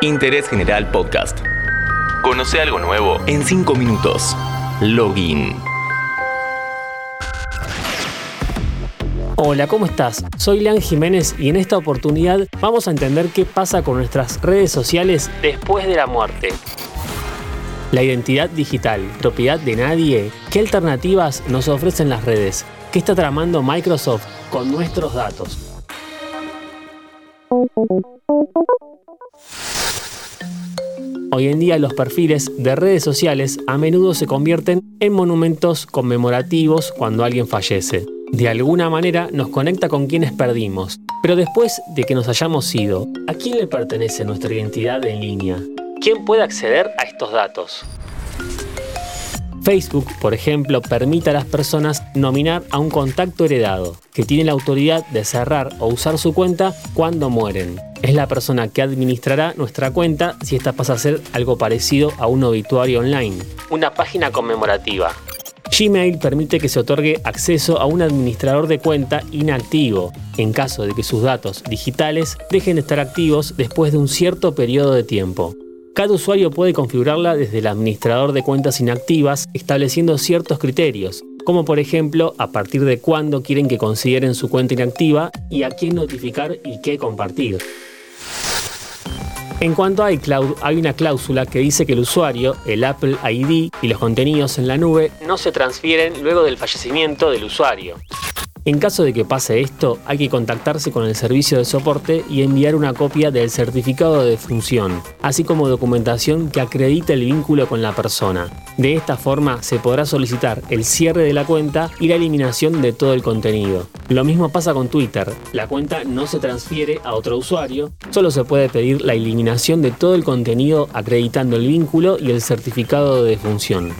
Interés General Podcast. Conoce algo nuevo en 5 minutos. Login. Hola, ¿cómo estás? Soy Lean Jiménez y en esta oportunidad vamos a entender qué pasa con nuestras redes sociales después de la muerte. La identidad digital, propiedad de nadie, ¿qué alternativas nos ofrecen las redes? ¿Qué está tramando Microsoft con nuestros datos? Hoy en día los perfiles de redes sociales a menudo se convierten en monumentos conmemorativos cuando alguien fallece. De alguna manera nos conecta con quienes perdimos, pero después de que nos hayamos ido, ¿a quién le pertenece nuestra identidad en línea? ¿Quién puede acceder a estos datos? Facebook, por ejemplo, permite a las personas nominar a un contacto heredado, que tiene la autoridad de cerrar o usar su cuenta cuando mueren. Es la persona que administrará nuestra cuenta si esta pasa a ser algo parecido a un obituario online. Una página conmemorativa. Gmail permite que se otorgue acceso a un administrador de cuenta inactivo, en caso de que sus datos digitales dejen de estar activos después de un cierto periodo de tiempo. Cada usuario puede configurarla desde el administrador de cuentas inactivas estableciendo ciertos criterios, como por ejemplo a partir de cuándo quieren que consideren su cuenta inactiva y a quién notificar y qué compartir. En cuanto a iCloud, hay una cláusula que dice que el usuario, el Apple ID y los contenidos en la nube no se transfieren luego del fallecimiento del usuario. En caso de que pase esto, hay que contactarse con el servicio de soporte y enviar una copia del certificado de defunción, así como documentación que acredite el vínculo con la persona. De esta forma se podrá solicitar el cierre de la cuenta y la eliminación de todo el contenido. Lo mismo pasa con Twitter. La cuenta no se transfiere a otro usuario, solo se puede pedir la eliminación de todo el contenido acreditando el vínculo y el certificado de defunción.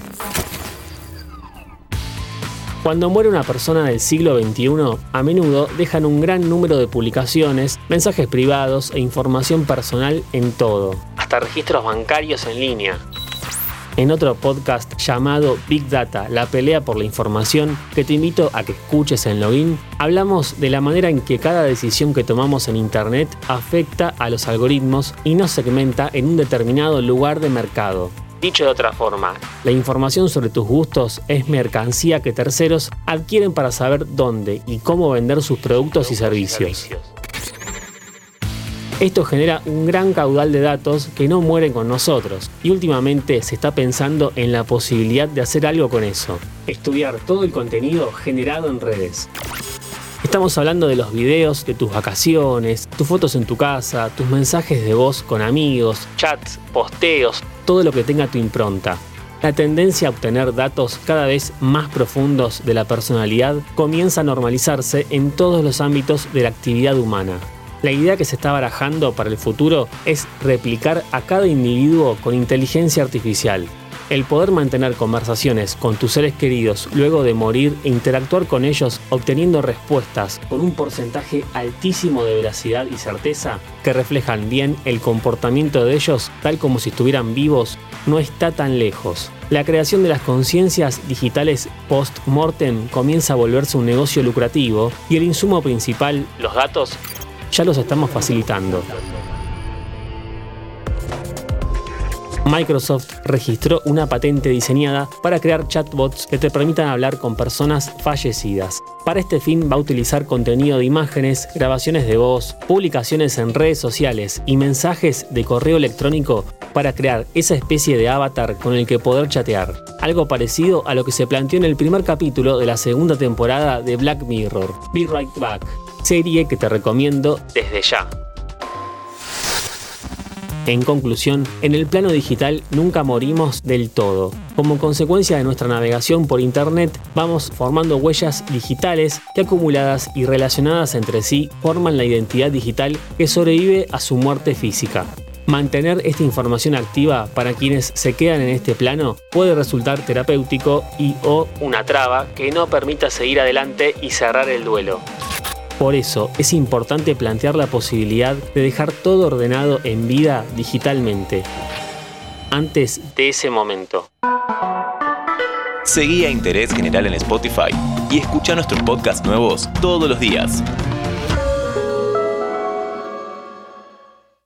Cuando muere una persona del siglo XXI, a menudo dejan un gran número de publicaciones, mensajes privados e información personal en todo, hasta registros bancarios en línea. En otro podcast llamado Big Data, la pelea por la información, que te invito a que escuches en login, hablamos de la manera en que cada decisión que tomamos en Internet afecta a los algoritmos y nos segmenta en un determinado lugar de mercado. Dicho de otra forma, la información sobre tus gustos es mercancía que terceros adquieren para saber dónde y cómo vender sus productos y servicios. Esto genera un gran caudal de datos que no mueren con nosotros y últimamente se está pensando en la posibilidad de hacer algo con eso, estudiar todo el contenido generado en redes. Estamos hablando de los videos de tus vacaciones, tus fotos en tu casa, tus mensajes de voz con amigos, chats, posteos, todo lo que tenga tu impronta. La tendencia a obtener datos cada vez más profundos de la personalidad comienza a normalizarse en todos los ámbitos de la actividad humana. La idea que se está barajando para el futuro es replicar a cada individuo con inteligencia artificial, el poder mantener conversaciones con tus seres queridos luego de morir e interactuar con ellos obteniendo respuestas con un porcentaje altísimo de veracidad y certeza que reflejan bien el comportamiento de ellos tal como si estuvieran vivos no está tan lejos. La creación de las conciencias digitales post-mortem comienza a volverse un negocio lucrativo y el insumo principal, los datos, ya los estamos facilitando. Microsoft registró una patente diseñada para crear chatbots que te permitan hablar con personas fallecidas. Para este fin va a utilizar contenido de imágenes, grabaciones de voz, publicaciones en redes sociales y mensajes de correo electrónico para crear esa especie de avatar con el que poder chatear. Algo parecido a lo que se planteó en el primer capítulo de la segunda temporada de Black Mirror, Be Right Back, serie que te recomiendo desde ya. En conclusión, en el plano digital nunca morimos del todo. Como consecuencia de nuestra navegación por Internet, vamos formando huellas digitales que acumuladas y relacionadas entre sí forman la identidad digital que sobrevive a su muerte física. Mantener esta información activa para quienes se quedan en este plano puede resultar terapéutico y o una traba que no permita seguir adelante y cerrar el duelo. Por eso es importante plantear la posibilidad de dejar todo ordenado en vida digitalmente, antes de ese momento. Seguí a Interés General en Spotify y escucha nuestros podcasts nuevos todos los días.